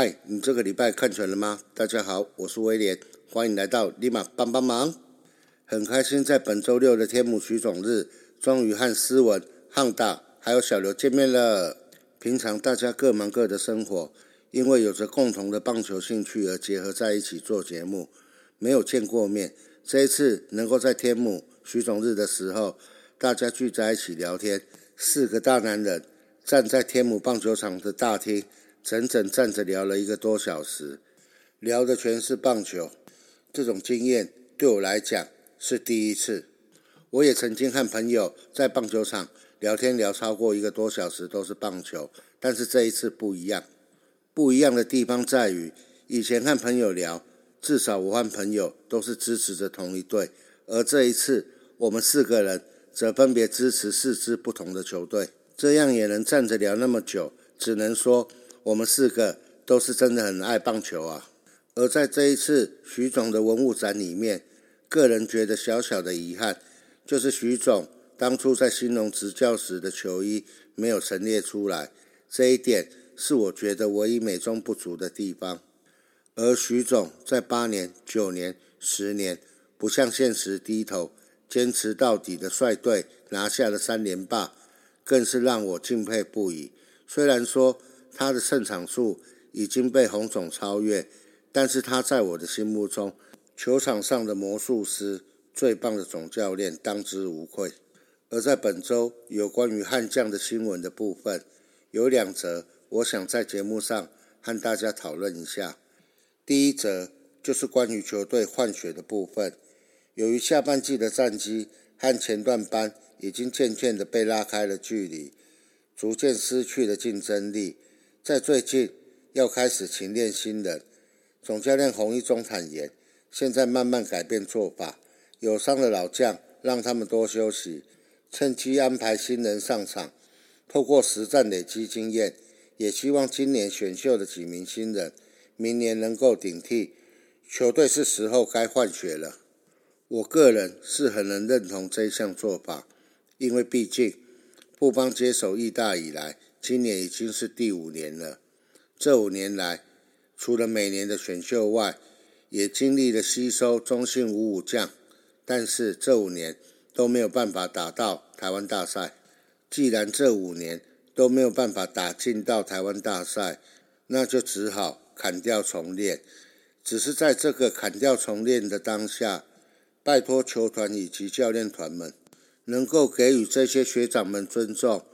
嗨，你这个礼拜看全了吗？大家好，我是威廉，欢迎来到立马帮帮忙。很开心在本周六的天母徐总日，终于和思文、汉大还有小刘见面了。平常大家各忙各的生活，因为有着共同的棒球兴趣而结合在一起做节目，没有见过面。这一次能够在天母徐总日的时候，大家聚在一起聊天，四个大男人站在天母棒球场的大厅，整整站着聊了一个多小时，聊的全是棒球。这种经验对我来讲是第一次。我也曾经和朋友在棒球场。聊天聊超过一个多小时都是棒球，但是这一次不一样。不一样的地方在于，以前和朋友聊，至少我和朋友都是支持着同一队，而这一次我们四个人则分别支持四支不同的球队。这样也能站着聊那么久，只能说我们四个都是真的很爱棒球啊。而在这一次徐总的文物展里面，个人觉得小小的遗憾就是徐总。当初在新农执教时的球衣没有陈列出来，这一点是我觉得唯一美中不足的地方。而徐总在八年、九年、十年不向现实低头、坚持到底的率队拿下了三连霸，更是让我敬佩不已。虽然说他的胜场数已经被洪总超越，但是他在我的心目中，球场上的魔术师、最棒的总教练，当之无愧。而在本周有关于悍将的新闻的部分，有两则，我想在节目上和大家讨论一下。第一则就是关于球队换血的部分，由于下半季的战绩和前段班已经渐渐的被拉开了距离，逐渐失去了竞争力，在最近要开始勤练新人。总教练洪一中坦言，现在慢慢改变做法，有伤的老将让他们多休息。趁机安排新人上场，透过实战累积经验，也希望今年选秀的几名新人，明年能够顶替球队。是时候该换血了。我个人是很能认同这项做法，因为毕竟布邦接手义大以来，今年已经是第五年了。这五年来，除了每年的选秀外，也经历了吸收中信五五将，但是这五年。都没有办法打到台湾大赛。既然这五年都没有办法打进到台湾大赛，那就只好砍掉重练。只是在这个砍掉重练的当下，拜托球团以及教练团们，能够给予这些学长们尊重，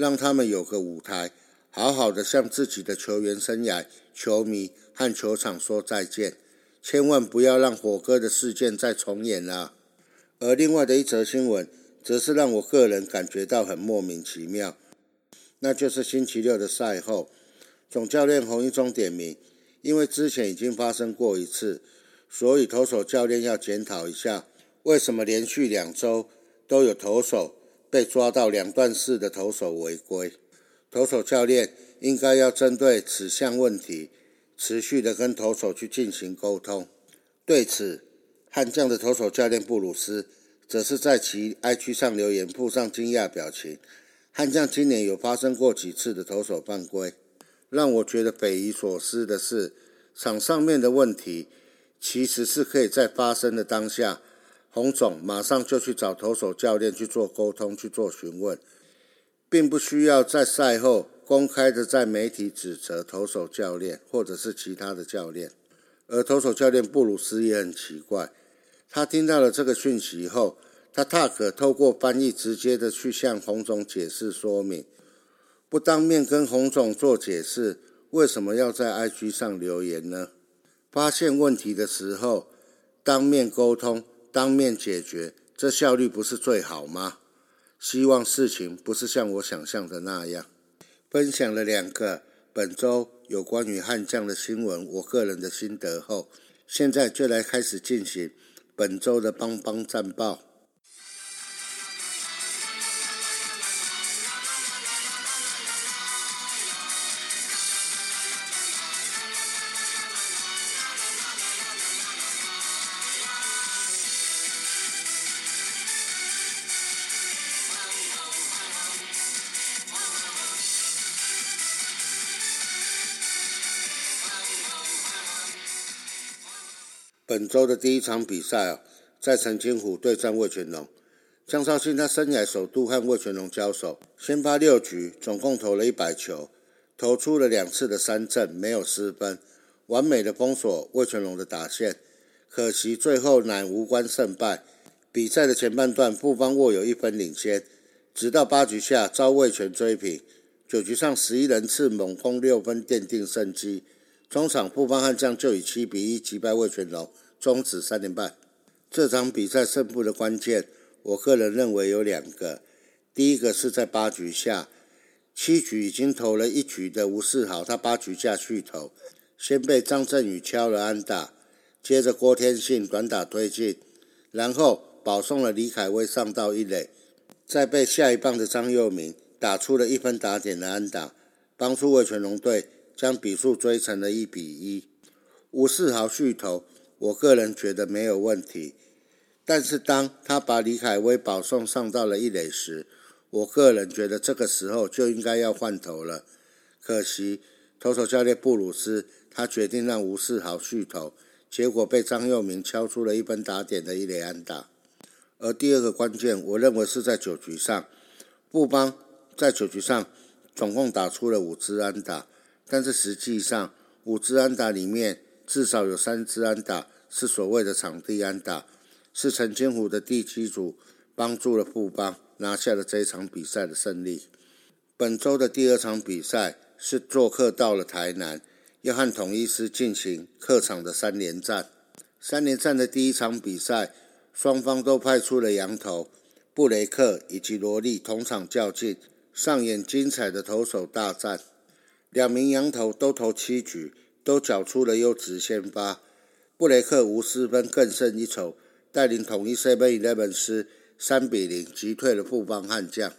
让他们有个舞台，好好的向自己的球员生涯、球迷和球场说再见。千万不要让火哥的事件再重演了。而另外的一则新闻，则是让我个人感觉到很莫名其妙，那就是星期六的赛后，总教练洪一中点名，因为之前已经发生过一次，所以投手教练要检讨一下，为什么连续两周都有投手被抓到两段式的投手违规，投手教练应该要针对此项问题，持续的跟投手去进行沟通。对此，悍将的投手教练布鲁斯则是在其 IG 上留言，附上惊讶表情。悍将今年有发生过几次的投手犯规，让我觉得匪夷所思的是，场上面的问题其实是可以在发生的当下，洪总马上就去找投手教练去做沟通、去做询问，并不需要在赛后公开的在媒体指责投手教练或者是其他的教练。而投手教练布鲁斯也很奇怪。他听到了这个讯息后，他大可透过翻译直接的去向洪总解释说明，不当面跟洪总做解释，为什么要在 IG 上留言呢？发现问题的时候，当面沟通，当面解决，这效率不是最好吗？希望事情不是像我想象的那样。分享了两个本周有关于悍将的新闻，我个人的心得后，现在就来开始进行。本周的帮帮战报。本周的第一场比赛啊，在陈金虎对战魏全龙。江绍庆他生涯首度和魏全龙交手，先发六局，总共投了一百球，投出了两次的三振，没有失分，完美的封锁魏全龙的打线。可惜最后乃无关胜败。比赛的前半段，富邦握有一分领先，直到八局下遭魏全追平。九局上十一人次猛攻六分，奠定胜机。中场富邦悍将就以七比一击败魏全龙，终止三连败。这场比赛胜负的关键。我个人认为有两个，第一个是在八局下，七局已经投了一局的吴世豪，他八局下续投，先被张振宇敲了安打，接着郭天信短打推进，然后保送了李凯威上到一垒，再被下一棒的张佑铭打出了一分打点的安打，帮助魏全龙队将比数追成了一比一。吴世豪续投，我个人觉得没有问题。但是当他把李凯威保送上到了一垒时，我个人觉得这个时候就应该要换头了。可惜投手教练布鲁斯他决定让吴世豪续投，结果被张佑铭敲出了一分打点的一垒安打。而第二个关键，我认为是在九局上，布邦在九局上总共打出了五支安打，但是实际上五支安打里面至少有三支安打是所谓的场地安打。是陈金虎的第七组帮助了富邦拿下了这一场比赛的胜利。本周的第二场比赛是做客到了台南，要和统一师进行客场的三连战。三连战的第一场比赛，双方都派出了羊头布雷克以及罗莉同场较劲，上演精彩的投手大战。两名羊头都投七局，都缴出了优质先发。布雷克无失分，更胜一筹。带领统一 Seven Eleven 师三比零击退了富邦悍将。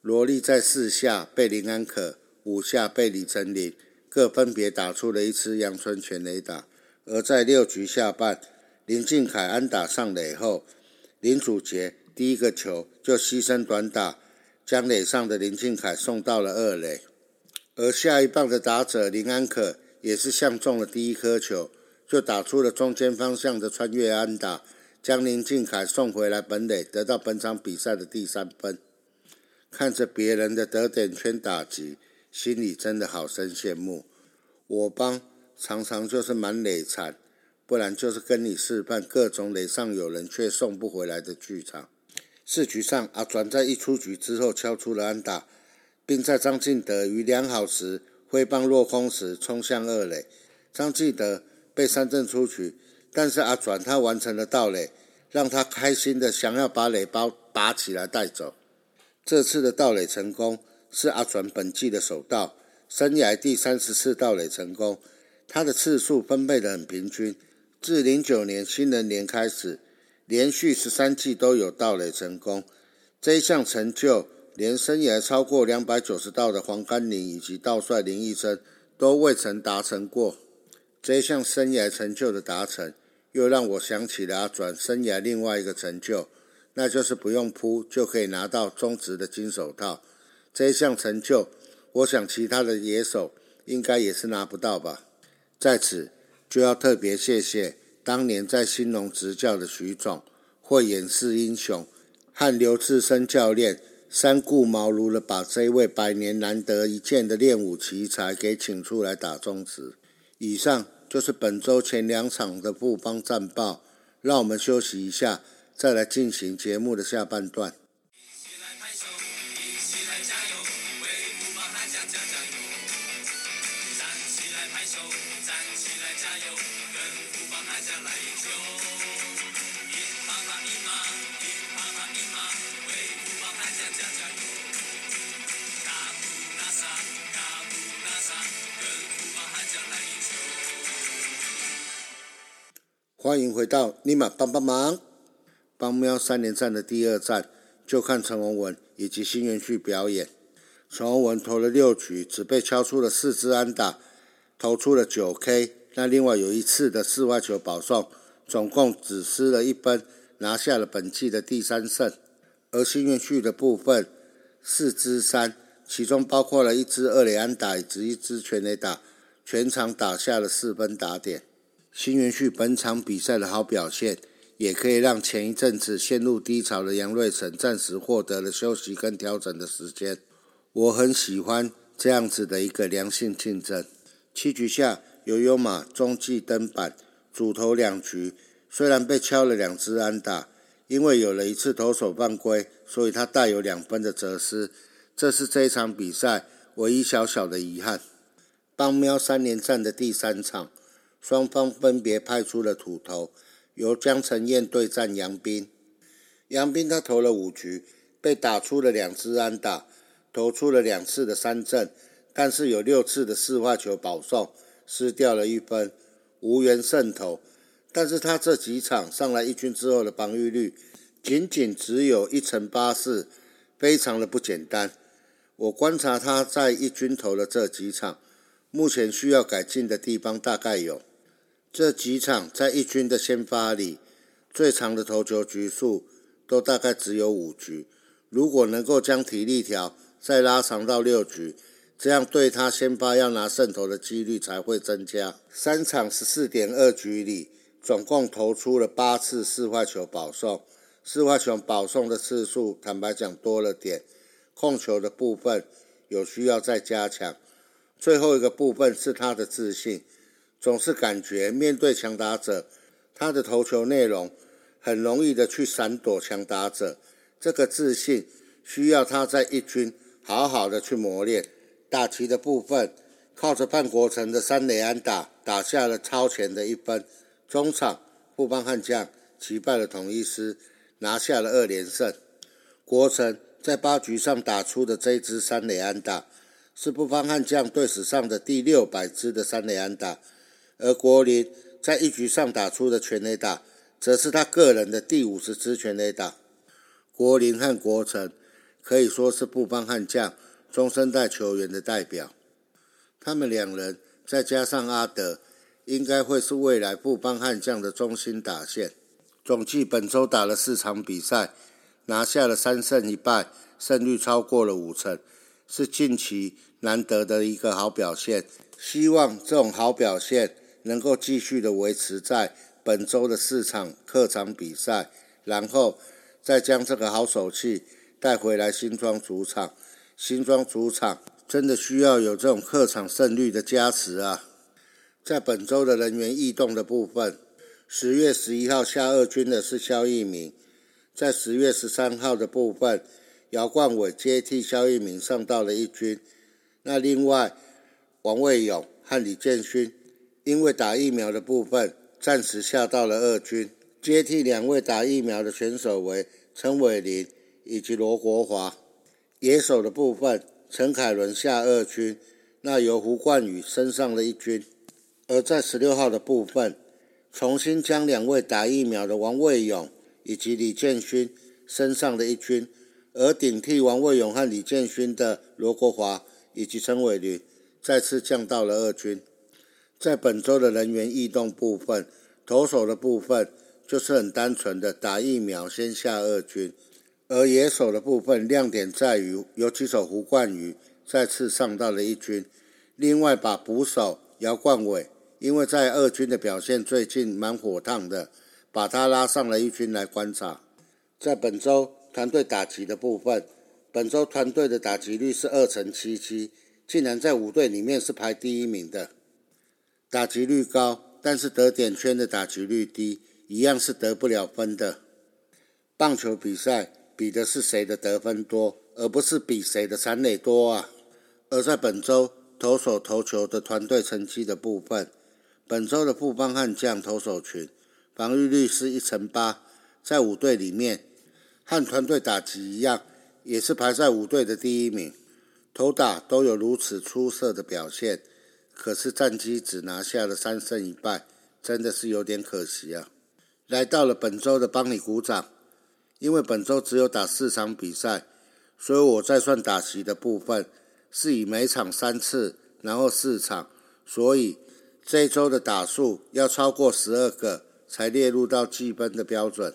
罗莉在四下被林安可，五下被李成林各分别打出了一次阳春全垒打。而在六局下半，林敬凯安打上垒后，林祖杰第一个球就牺牲短打，将垒上的林敬凯送到了二垒。而下一棒的打者林安可也是相中了第一颗球，就打出了中间方向的穿越安打。将林敬凯送回来本垒，得到本场比赛的第三分。看着别人的得点圈打击，心里真的好生羡慕。我帮常常就是满垒惨，不然就是跟你示范各种垒上有人却送不回来的剧场。四局上，阿转在一出局之后敲出了安打，并在张进德于良好时挥棒落空时冲向二垒，张继德被三振出局。但是阿转他完成了盗垒，让他开心的想要把垒包拔起来带走。这次的盗垒成功是阿转本季的首盗，生涯第三十次盗垒成功。他的次数分配得很平均，自零九年新人年开始，连续十三季都有盗垒成功。这一项成就，连生涯超过两百九十道的黄甘霖以及道帅林义生都未曾达成过。这一项生涯成就的达成。又让我想起了阿转生涯另外一个成就，那就是不用扑就可以拿到中职的金手套。这一项成就，我想其他的野手应该也是拿不到吧。在此就要特别谢谢当年在兴农执教的徐总，或演示英雄，和刘志生教练三顾茅庐的把这位百年难得一见的练武奇才给请出来打中职。以上。就是本周前两场的布邦战报，让我们休息一下，再来进行节目的下半段。一起来拍手，一起来加油欢迎回到尼玛帮帮忙，帮喵三连战的第二战，就看陈文文以及新元旭表演。陈文文投了六局，只被敲出了四支安打，投出了九 K。那另外有一次的四外球保送，总共只失了一分，拿下了本季的第三胜。而新元旭的部分，四支三，其中包括了一支二垒安打以及一支全垒打，全场打下了四分打点。新元旭本场比赛的好表现，也可以让前一阵子陷入低潮的杨瑞成暂时获得了休息跟调整的时间。我很喜欢这样子的一个良性竞争。七局下，悠悠马中继登板，主投两局，虽然被敲了两支安打，因为有了一次投手犯规，所以他带有两分的责失，这是这一场比赛唯一小小的遗憾。帮喵三连战的第三场，双方分别派出了土头，由江承彦对战杨斌。杨斌他投了五局，被打出了两支安打，投出了两次的三振，但是有六次的四坏球保送，失掉了一分，无缘胜投。但是他这几场上来一军之后的防御率，仅仅只有一成八四，非常的不简单。我观察他在一军投的这几场。目前需要改进的地方大概有这几场，在一军的先发里，最长的投球局数都大概只有五局。如果能够将体力条再拉长到六局，这样对他先发要拿胜投的几率才会增加。三场十四点二局里，总共投出了八次四坏球保送，四坏球保送的次数坦白讲多了点，控球的部分有需要再加强。最后一个部分是他的自信，总是感觉面对强打者，他的投球内容很容易的去闪躲强打者。这个自信需要他在一军好好的去磨练。打旗的部分，靠着范国成的三垒安打打下了超前的一分。中场布邦悍将击败了统一师，拿下了二连胜。国成在八局上打出的这一支三垒安打。是布方悍将队史上的第六百支的三垒安打，而国林在一局上打出的全垒打，则是他个人的第五十支全垒打。国林和国成可以说是布方悍将中生代球员的代表，他们两人再加上阿德，应该会是未来布方悍将的中心打线。总计本周打了四场比赛，拿下了三胜一败，胜率超过了五成。是近期难得的一个好表现，希望这种好表现能够继续的维持在本周的四场客场比赛，然后再将这个好手气带回来新庄主场。新庄主场真的需要有这种客场胜率的加持啊！在本周的人员异动的部分，十月十一号下二军的是肖一鸣，在十月十三号的部分。姚冠伟接替肖一鸣上到了一军，那另外王卫勇和李建勋因为打疫苗的部分暂时下到了二军，接替两位打疫苗的选手为陈伟林以及罗国华。野手的部分，陈凯伦下二军，那由胡冠宇升上了一军。而在十六号的部分，重新将两位打疫苗的王卫勇以及李建勋升上了一军。而顶替王卫勇和李建勋的罗国华以及陈伟林再次降到了二军。在本周的人员异动部分，投手的部分就是很单纯的打疫苗先下二军，而野手的部分亮点在于游击手胡冠宇再次上到了一军。另外把捕手姚冠伟，因为在二军的表现最近蛮火烫的，把他拉上了一军来观察。在本周。团队打击的部分，本周团队的打击率是二成七七，竟然在五队里面是排第一名的。打击率高，但是得点圈的打击率低，一样是得不了分的。棒球比赛比的是谁的得分多，而不是比谁的残垒多啊。而在本周投手投球的团队成绩的部分，本周的富邦悍将投手群防御率是一成八，在五队里面。和团队打击一样，也是排在五队的第一名，投打都有如此出色的表现，可是战绩只拿下了三胜一败，真的是有点可惜啊！来到了本周的帮你鼓掌，因为本周只有打四场比赛，所以我在算打席的部分是以每场三次，然后四场，所以这周的打数要超过十二个才列入到计分的标准。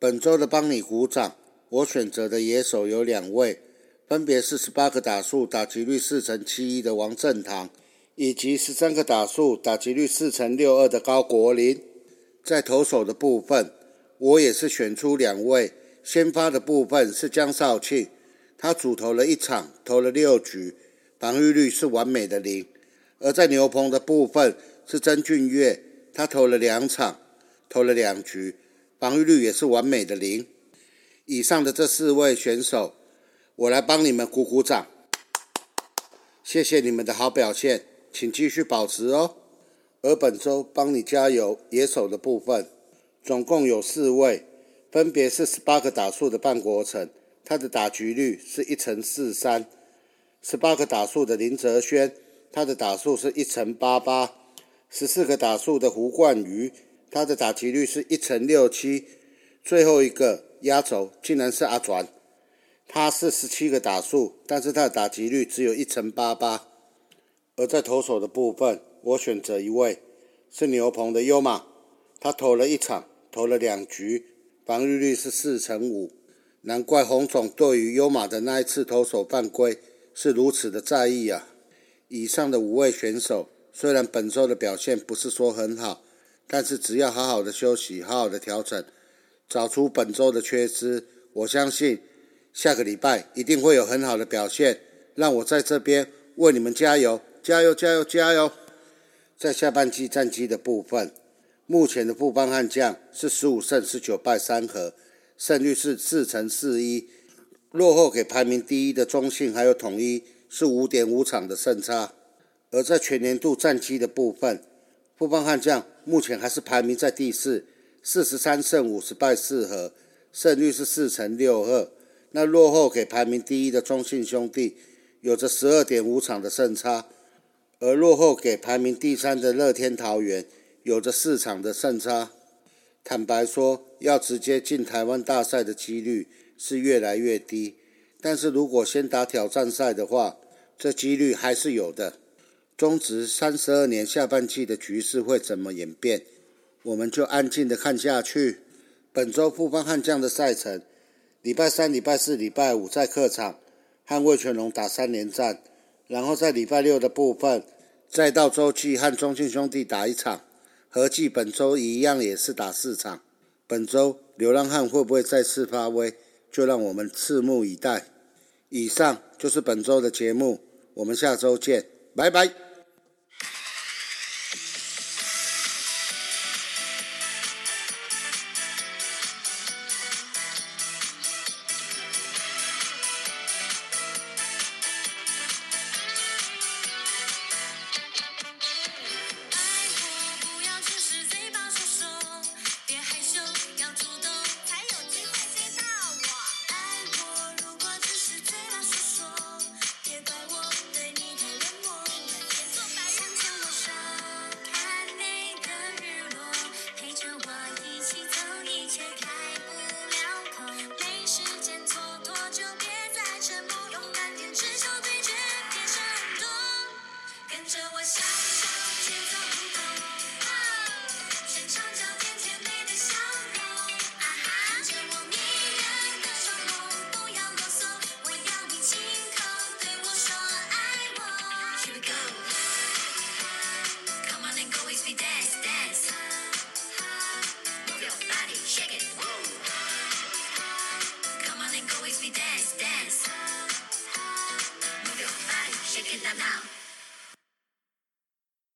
本周的帮你鼓掌，我选择的野手有两位，分别是十八个打数、打击率四成七一的王振堂，以及十三个打数、打击率四成六二的高国林。在投手的部分，我也是选出两位。先发的部分是江少庆，他主投了一场，投了六局，防御率是完美的零。而在牛棚的部分是曾俊岳，他投了两场，投了两局，防御率也是完美的零。以上的这四位选手，我来帮你们鼓鼓掌，谢谢你们的好表现，请继续保持哦。而本周帮你加油野手的部分，总共有四位，分别是十八个打数的半国成，他的打局率是一成四三；十八个打数的林哲轩，他的打数是一成八八；十四个打数的胡冠宇，他的打击率是一成六七；最后一个。压轴竟然是阿转，他是十七个打数，但是他的打击率只有一成八八。而在投手的部分，我选择一位是牛棚的优马，他投了一场，投了两局，防御率是四成五。难怪洪总对于优马的那一次投手犯规是如此的在意啊！以上的五位选手虽然本周的表现不是说很好，但是只要好好的休息，好好的调整。找出本周的缺失，我相信下个礼拜一定会有很好的表现。让我在这边为你们加油，加油，加油，加油！在下半季战绩的部分，目前的富邦悍将是十五胜十九败三和，胜率是四成四一，落后给排名第一的中信还有统一是五点五场的胜差。而在全年度战绩的部分，富邦悍将目前还是排名在第四。四十三胜五十败四和，胜率是四成六二。那落后给排名第一的中信兄弟，有着十二点五场的胜差；而落后给排名第三的乐天桃园，有着四场的胜差。坦白说，要直接进台湾大赛的几率是越来越低。但是如果先打挑战赛的话，这几率还是有的。中职三十二年下半季的局势会怎么演变？我们就安静的看下去。本周富邦悍将的赛程：礼拜三、礼拜四、礼拜五在客场和魏全龙打三连战，然后在礼拜六的部分再到洲际和中信兄弟打一场，合计本周一样也是打四场。本周流浪汉会不会再次发威？就让我们拭目以待。以上就是本周的节目，我们下周见，拜拜。